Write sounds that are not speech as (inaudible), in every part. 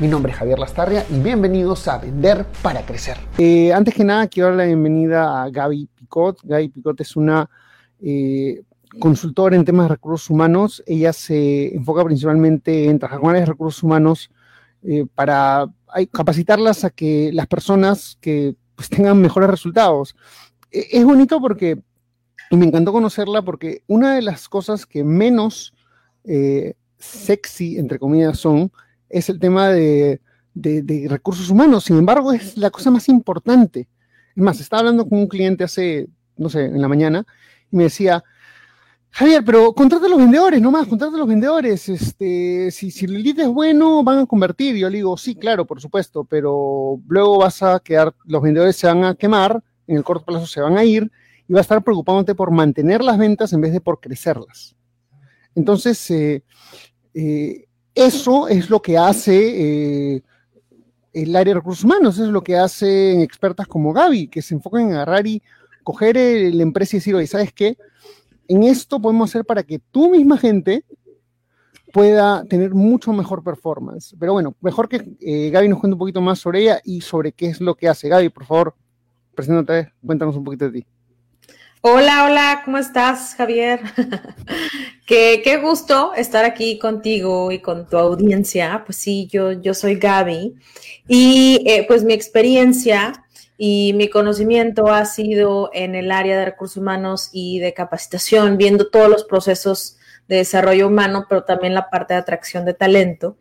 Mi nombre es Javier Lastarria y bienvenidos a Vender para Crecer. Eh, antes que nada, quiero dar la bienvenida a Gaby Picot. Gaby Picot es una eh, consultora en temas de recursos humanos. Ella se enfoca principalmente en trabajar con de recursos humanos eh, para capacitarlas a que las personas que pues, tengan mejores resultados. E, es bonito porque, y me encantó conocerla porque una de las cosas que menos sexy, entre comillas, son, es el tema de, recursos humanos. Sin embargo, es la cosa más importante. Es más, estaba hablando con un cliente hace, no sé, en la mañana, y me decía, Javier, pero contrata a los vendedores, no más, contrata a los vendedores. Este, si, si el lead es bueno, van a convertir. yo le digo, sí, claro, por supuesto, pero luego vas a quedar, los vendedores se van a quemar, en el corto plazo se van a ir, y va a estar preocupándote por mantener las ventas en vez de por crecerlas. Entonces, eh, eh, eso es lo que hace eh, el área de recursos humanos, eso es lo que hacen expertas como Gaby, que se enfocan en agarrar y coger la empresa y decir, oye, ¿sabes qué? En esto podemos hacer para que tu misma gente pueda tener mucho mejor performance. Pero bueno, mejor que eh, Gaby nos cuente un poquito más sobre ella y sobre qué es lo que hace. Gaby, por favor, preséntate, cuéntanos un poquito de ti. Hola, hola, ¿cómo estás, Javier? (laughs) qué, qué, gusto estar aquí contigo y con tu audiencia. Pues sí, yo, yo soy Gaby y eh, pues mi experiencia y mi conocimiento ha sido en el área de recursos humanos y de capacitación, viendo todos los procesos de desarrollo humano, pero también la parte de atracción de talento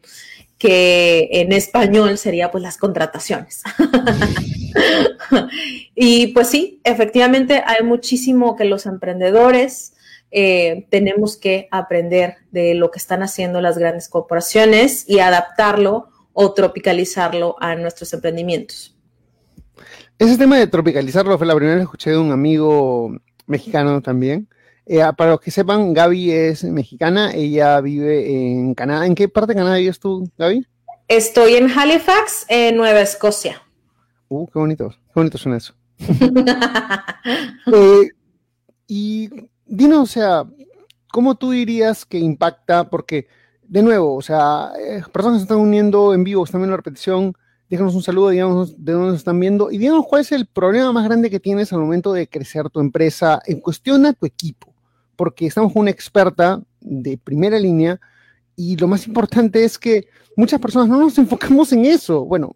que en español sería pues las contrataciones. (laughs) y pues sí, efectivamente hay muchísimo que los emprendedores eh, tenemos que aprender de lo que están haciendo las grandes corporaciones y adaptarlo o tropicalizarlo a nuestros emprendimientos. Ese tema de tropicalizarlo fue la primera vez que escuché de un amigo mexicano también, eh, para los que sepan, Gaby es mexicana, ella vive en Canadá. ¿En qué parte de Canadá vives tú, Gaby? Estoy en Halifax, en Nueva Escocia. Uh, qué bonito, qué bonito suena eso. (laughs) Eh, y dinos, o sea, ¿cómo tú dirías que impacta? Porque, de nuevo, o sea, eh, personas que se están uniendo en vivo, están viendo la repetición, déjanos un saludo, digamos de dónde nos están viendo y díganos cuál es el problema más grande que tienes al momento de crecer tu empresa en cuestión a tu equipo porque estamos con una experta de primera línea y lo más importante es que muchas personas no nos enfocamos en eso. Bueno,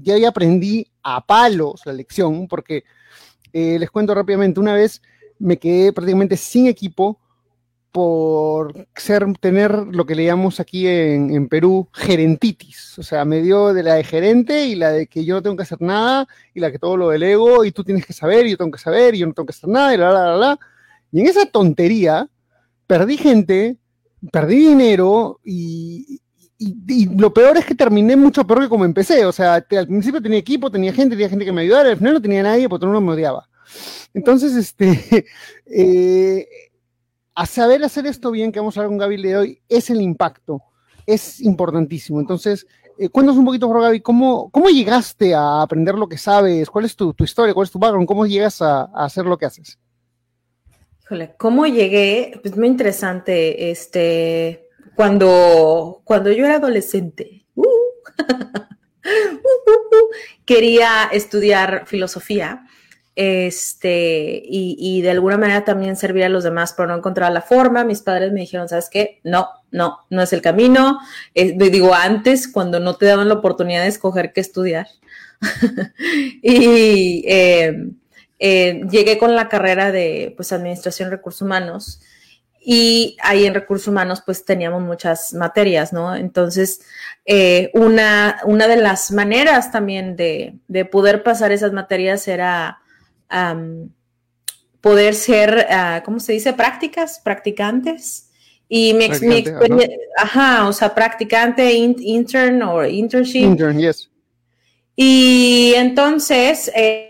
ya, ya aprendí a palos la lección porque eh, les cuento rápidamente, una vez me quedé prácticamente sin equipo por ser, tener lo que le llamamos aquí en, en, Perú gerentitis. O sea, me dio de la de gerente y la de que yo no tengo que hacer nada y la que todo lo delego y tú tienes que saber y yo tengo que saber y yo no tengo que hacer nada y la, la, la, la. Y en esa tontería perdí gente, perdí dinero y, lo peor es que terminé mucho peor que como empecé. O sea, al principio tenía equipo, tenía gente, tenía gente que me ayudara, al final no tenía nadie porque todo mundo me odiaba. Entonces, este, (laughs) eh, a saber hacer esto bien, que vamos a hablar con Gaby de hoy, es el impacto. Es importantísimo. Entonces, eh, cuéntanos un poquito, Gaby, ¿cómo, ¿cómo llegaste a aprender lo que sabes? ¿Cuál es tu, historia? ¿Cuál es tu background? ¿Cómo llegas a hacer lo que haces? ¿Cómo llegué? Pues muy interesante, este, cuando, cuando yo era adolescente, uh, (laughs) uh, uh, quería estudiar filosofía, este, y, de alguna manera también servir a los demás, pero no encontraba la forma. Mis padres me dijeron, ¿sabes qué? No, no, no es el camino. digo, antes, cuando no te daban la oportunidad de escoger qué estudiar. (laughs) y eh, eh, llegué con la carrera de pues, Administración de Recursos Humanos y ahí en Recursos Humanos pues teníamos muchas materias, ¿no? Entonces, eh, una, una de las maneras también de, poder pasar esas materias era poder ser, uh, ¿cómo se dice? Prácticas, practicantes. Y mi, experiencia, ajá. o sea, practicante, intern o internship. Intern, yes. Y entonces, eh,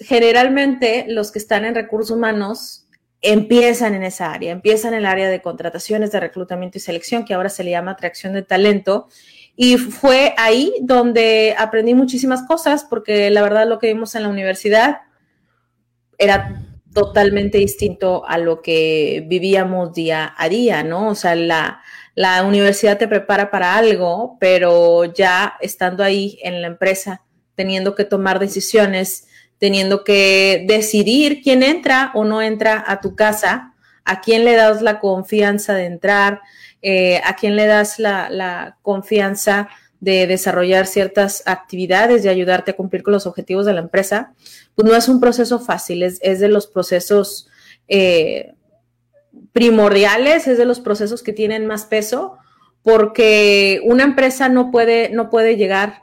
generalmente los que están en recursos humanos empiezan en esa área, empiezan en el área de contrataciones, de reclutamiento y selección, que ahora se le llama atracción de talento. Y fue ahí donde aprendí muchísimas cosas, porque la verdad lo que vimos en la universidad era totalmente distinto a lo que vivíamos día a día, ¿no? O sea, la, la universidad te prepara para algo, pero ya estando ahí en la empresa, teniendo que tomar decisiones, teniendo que decidir quién entra o no entra a tu casa, a quién le das la confianza de entrar, eh, a quién le das la, confianza de desarrollar ciertas actividades, de ayudarte a cumplir con los objetivos de la empresa, pues no es un proceso fácil, es, de los procesos eh, primordiales, es de los procesos que tienen más peso, porque una empresa no puede, no puede llegar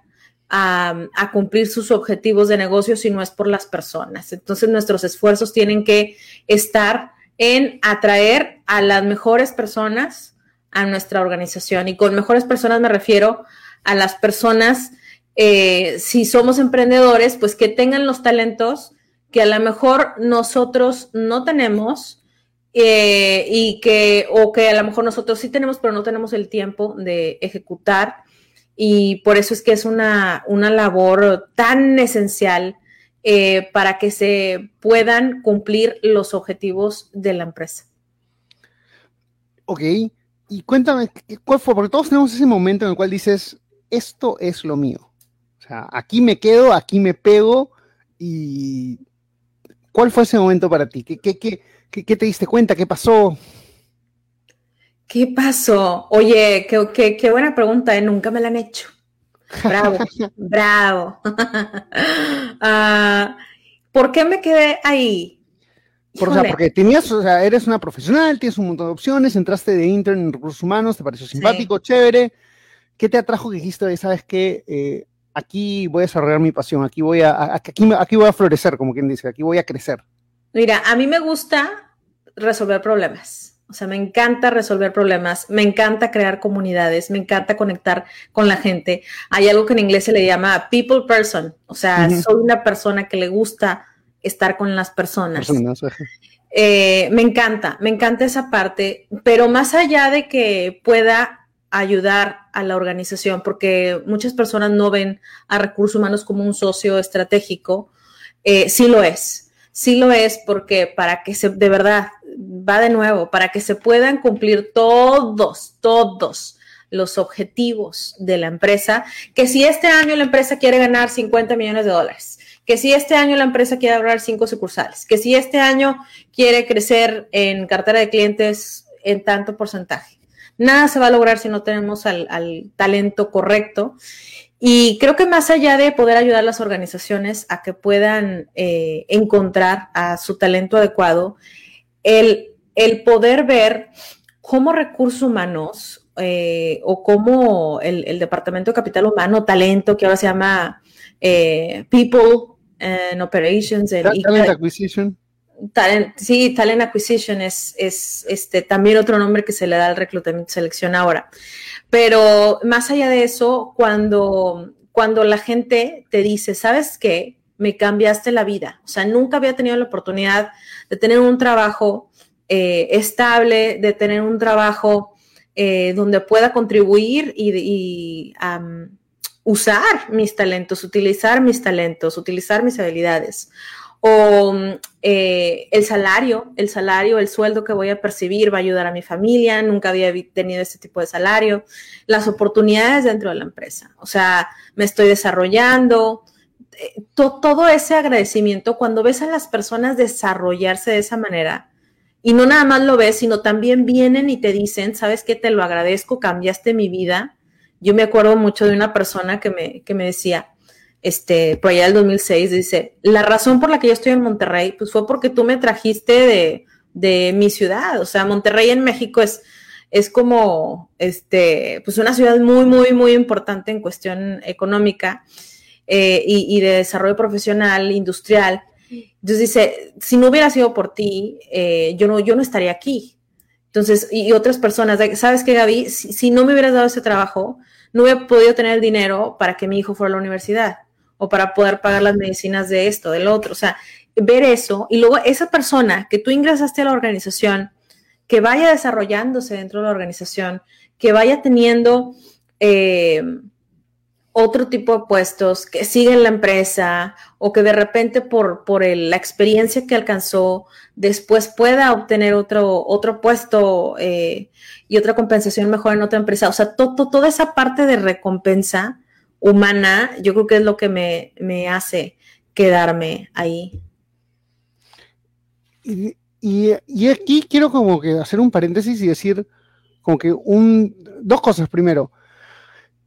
a, cumplir sus objetivos de negocio si no es por las personas. Entonces nuestros esfuerzos tienen que estar en atraer a las mejores personas a nuestra organización. Y con mejores personas me refiero a las personas, eh, si somos emprendedores, pues que tengan los talentos que a lo mejor nosotros no tenemos eh, y que, o que a lo mejor nosotros sí tenemos, pero no tenemos el tiempo de ejecutar y por eso es que es una, labor tan esencial eh, para que se puedan cumplir los objetivos de la empresa. Ok, y cuéntame, ¿cuál fue? Porque todos tenemos ese momento en el cual dices, esto es lo mío. O sea, aquí me quedo, aquí me pego y... ¿Cuál fue ese momento para ti? ¿Qué, qué, qué te diste cuenta? ¿Qué pasó? ¿Qué pasó? Oye, qué, qué, buena pregunta, ¿eh? nunca me la han hecho. Bravo, (laughs) bravo. (laughs) Ah, ¿Por qué me quedé ahí? Por, porque tenías, o sea, eres una profesional, tienes un montón de opciones, entraste de intern en recursos humanos, te pareció simpático, chévere. ¿Qué te atrajo que dijiste, sabes que eh, aquí voy a desarrollar mi pasión, aquí voy a, aquí, aquí voy a florecer, como quien dice, aquí voy a crecer? Mira, a mí me gusta resolver problemas. O sea, me encanta resolver problemas, me encanta crear comunidades, me encanta conectar con la gente. Hay algo que en inglés se le llama people person. O sea, soy una persona que le gusta estar con las personas. Eh, me encanta, me encanta esa parte, pero más allá de que pueda ayudar a la organización, porque muchas personas no ven a recursos humanos como un socio estratégico, eh, sí lo es. Sí lo es porque para que se, de verdad, va de nuevo, para que se puedan cumplir todos, todos los objetivos de la empresa, que si este año la empresa quiere ganar 50 millones de dólares, que si este año la empresa quiere abrir cinco sucursales, que si este año quiere crecer en cartera de clientes en tanto porcentaje. Nada se va a lograr si no tenemos al, talento correcto. Y creo que más allá de poder ayudar a las organizaciones a que puedan eh, encontrar a su talento adecuado, el, poder ver cómo recursos humanos eh, o cómo el, Departamento de Capital Humano, talento, que ahora se llama eh, People and Operations. talent Acquisition. sí, Talent Acquisition es, es este, también otro nombre que se le da al reclutamiento y selección ahora. Pero más allá de eso, cuando, cuando la gente te dice, ¿sabes qué? Me cambiaste la vida. O sea, nunca había tenido la oportunidad de tener un trabajo eh, estable, de tener un trabajo eh, donde pueda contribuir y, usar mis talentos, utilizar mis talentos, utilizar mis habilidades. O eh, el salario, el salario, el sueldo que voy a percibir va a ayudar a mi familia, nunca había tenido este tipo de salario, las oportunidades dentro de la empresa. O sea, me estoy desarrollando, todo ese agradecimiento, cuando ves a las personas desarrollarse de esa manera, y no nada más lo ves, sino también vienen y te dicen, sabes qué, te lo agradezco, cambiaste mi vida. Yo me acuerdo mucho de una persona que me, que me decía, este, por allá del 2006, dice, la razón por la que yo estoy en Monterrey, pues fue porque tú me trajiste de, de mi ciudad. O sea, Monterrey en México es, es como, este, pues una ciudad muy, muy, muy importante en cuestión económica. Eh, y, de desarrollo profesional, industrial. Entonces dice, si no hubiera sido por ti, eh, yo, no, yo no estaría aquí. Entonces, y, otras personas, ¿sabes qué, Gaby? Si, no me hubieras dado ese trabajo, no hubiera podido tener el dinero para que mi hijo fuera a la universidad o para poder pagar las medicinas de esto, del otro. O sea, ver eso y luego esa persona que tú ingresaste a la organización, que vaya desarrollándose dentro de la organización, que vaya teniendo eh, otro tipo de puestos, que siga en la empresa o que de repente por, por la experiencia que alcanzó, después pueda obtener otro, otro puesto eh, y otra compensación mejor en otra empresa. O sea, toda esa parte de recompensa humana, yo creo que es lo que me, me hace quedarme ahí. Y, y, aquí quiero como que hacer un paréntesis y decir como que un, dos cosas. Primero,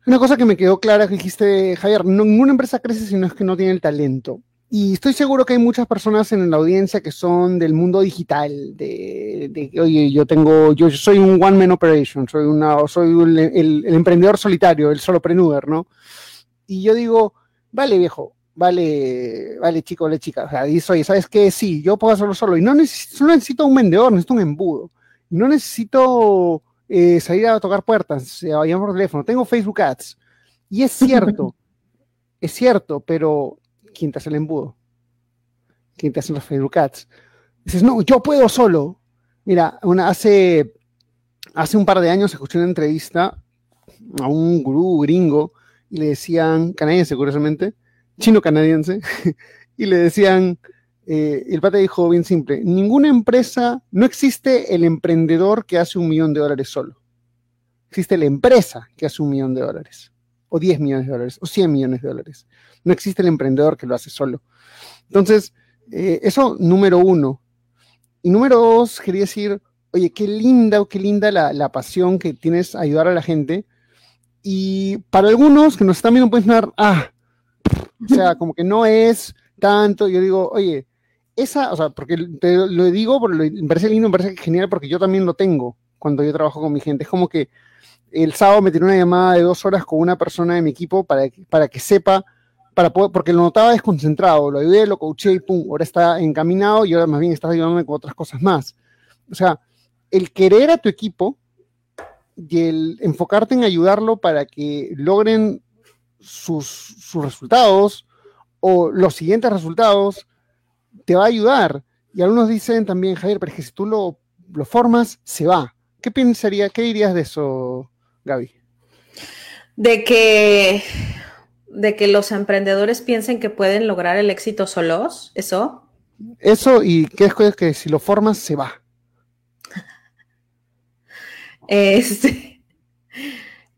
una cosa que me quedó clara que dijiste, Javier, ninguna empresa crece si no es que no tiene el talento. Y estoy seguro que hay muchas personas en la audiencia que son del mundo digital, de, de oye, yo tengo, yo soy un one man operation, soy una, soy el, emprendedor solitario, el solopreneur, ¿no? Y yo digo, vale viejo, vale, vale chico, vale chica, o sea, dices, oye, ¿sabes qué? Sí, yo puedo hacerlo solo, y no necesito, no necesito un vendedor, necesito un embudo, no necesito eh, salir a tocar puertas, a llamar por teléfono, tengo Facebook Ads. Y es cierto, (laughs) es cierto, pero ¿quién te hace el embudo? ¿Quién te hace los Facebook Ads? Dices, no, yo puedo solo. Mira, una, hace, hace un par de años escuché una entrevista a un gurú gringo y le decían, canadiense curiosamente, chino canadiense, (laughs) y le decían, eh, el pata dijo bien simple, ninguna empresa, no existe el emprendedor que hace un millón de dólares solo. Existe la empresa que hace un millón de dólares, o 10 millones de dólares, o 100 millones de dólares. No existe el emprendedor que lo hace solo. Entonces, eh, eso número uno. Y número dos, quería decir, oye, qué linda qué linda la, la, pasión que tienes a ayudar a la gente. Y para algunos que nos están viendo pueden sonar, ah, o sea, como que no es tanto. Yo digo, oye, esa, o sea, porque te lo digo, me parece lindo, me parece genial, porque yo también lo tengo cuando yo trabajo con mi gente. Es como que el sábado me tiré una llamada de dos horas con una persona de mi equipo para, para que sepa, para poder, porque lo notaba desconcentrado, lo ayudé, lo coaché y pum, ahora está encaminado y ahora más bien está ayudándome con otras cosas más. O sea, el querer a tu equipo y el enfocarte en ayudarlo para que logren sus, sus resultados o los siguientes resultados, te va a ayudar. Y algunos dicen también, Javier, pero es que si tú lo, lo formas, se va. ¿Qué pensaría, qué dirías de eso, Gaby? De que, de que los emprendedores piensen que pueden lograr el éxito solos, ¿eso? Eso y qué es que si lo formas, se va. (laughs) Este,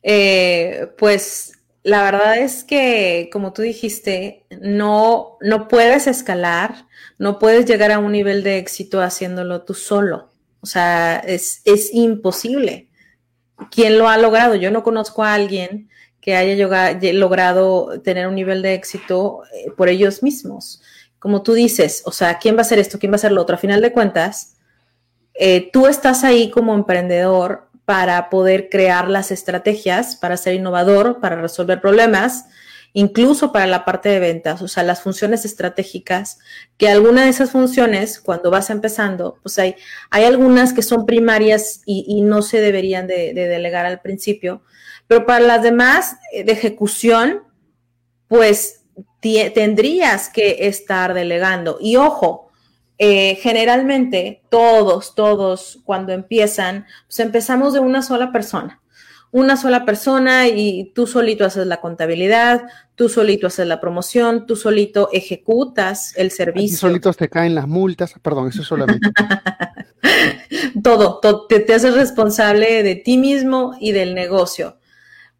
eh, pues la verdad es que, como tú dijiste, no, no puedes escalar, no puedes llegar a un nivel de éxito haciéndolo tú solo. O sea, es, es imposible. ¿Quién lo ha logrado? Yo no conozco a alguien que haya logrado tener un nivel de éxito eh, por ellos mismos. Como tú dices, o sea, ¿quién va a hacer esto? ¿Quién va a hacer lo otro? A final de cuentas, eh, tú estás ahí como emprendedor para poder crear las estrategias, para ser innovador, para resolver problemas, incluso para la parte de ventas, o sea, las funciones estratégicas, que alguna de esas funciones, cuando vas empezando, pues hay, hay algunas que son primarias y, no se deberían de, delegar al principio, pero para las demás eh, de ejecución, pues tendrías que estar delegando. Y ojo, eh, generalmente todos, todos cuando empiezan, pues empezamos de una sola persona. Una sola persona y tú solito haces la contabilidad, tú solito haces la promoción, tú solito ejecutas el servicio. Y solitos te caen las multas, perdón, eso solamente. (laughs) todo, te, te haces responsable de ti mismo y del negocio.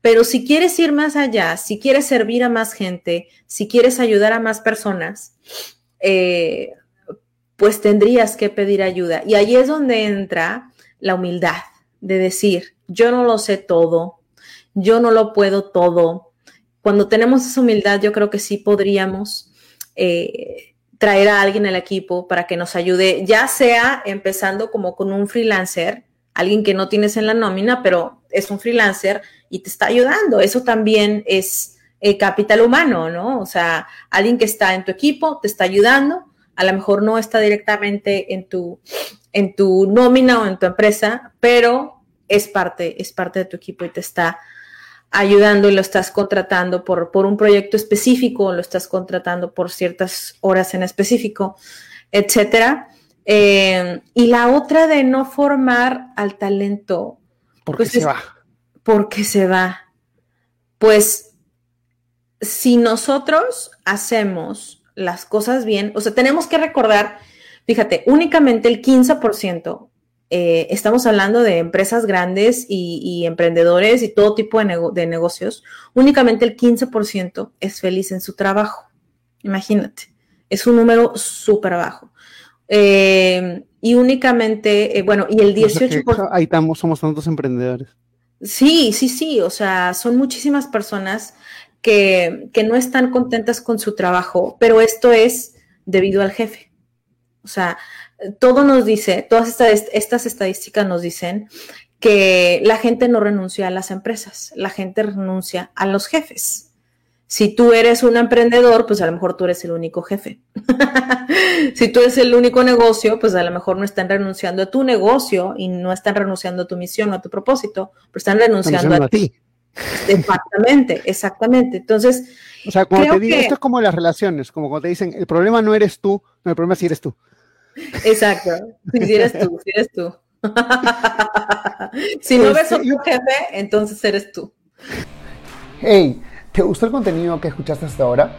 Pero si quieres ir más allá, si quieres servir a más gente, si quieres ayudar a más personas, eh, pues tendrías que pedir ayuda. Y ahí es donde entra la humildad de decir, yo no lo sé todo, yo no lo puedo todo. Cuando tenemos esa humildad, yo creo que sí podríamos eh, traer a alguien al equipo para que nos ayude, ya sea empezando como con un freelancer, alguien que no tienes en la nómina, pero es un freelancer y te está ayudando. Eso también es eh, capital humano, ¿no? O sea, alguien que está en tu equipo, te está ayudando a lo mejor no está directamente en tu, en tu nómina o en tu empresa, pero es parte, es parte de tu equipo y te está ayudando y lo estás contratando por, por un proyecto específico, o lo estás contratando por ciertas horas en específico, etcétera. Eh, y la otra de no formar al talento. Porque pues se va. Porque se va. Pues si nosotros hacemos las cosas bien, o sea, tenemos que recordar, fíjate, únicamente el 15% eh, estamos hablando de empresas grandes y, emprendedores y todo tipo de, negocios, únicamente el 15% es feliz en su trabajo. Imagínate, es un número súper bajo. Eh, y únicamente, eh, bueno, y el 18%... ahí estamos, somos tantos emprendedores. Sí, sí, sí, o sea, son muchísimas personas que, que no están contentas con su trabajo, pero esto es debido al jefe. O sea, todo nos dice, todas estas, estadísticas nos dicen que la gente no renuncia a las empresas, la gente renuncia a los jefes. Si tú eres un emprendedor, pues a lo mejor tú eres el único jefe. (laughs) si tú eres el único negocio, pues a lo mejor no están renunciando a tu negocio y no están renunciando a tu misión o a tu propósito, pero están renunciando, a, ti. Exactamente, exactamente. Entonces, o sea, como te digo, esto es como las relaciones, como cuando te dicen, el problema no eres tú, no, el problema sí eres tú. Exacto. Si eres tú, si eres tú. (laughs) si no ves a tu jefe, entonces eres tú. Hey, ¿te gustó el contenido que escuchaste hasta ahora?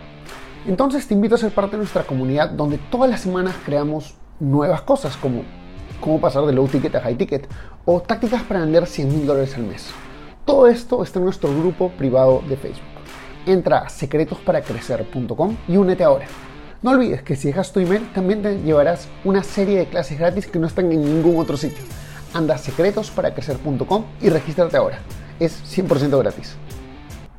Entonces te invito a ser parte de nuestra comunidad donde todas las semanas creamos nuevas cosas como cómo pasar de low ticket a high ticket o tácticas para vender 100 mil dólares al mes. Todo esto está en nuestro grupo privado de Facebook. Entra a secretosparacrecer.com y únete ahora. No olvides que si dejas tu email también te llevarás una serie de clases gratis que no están en ningún otro sitio. Anda a secretosparacrecer.com y regístrate ahora. Es 100% gratis.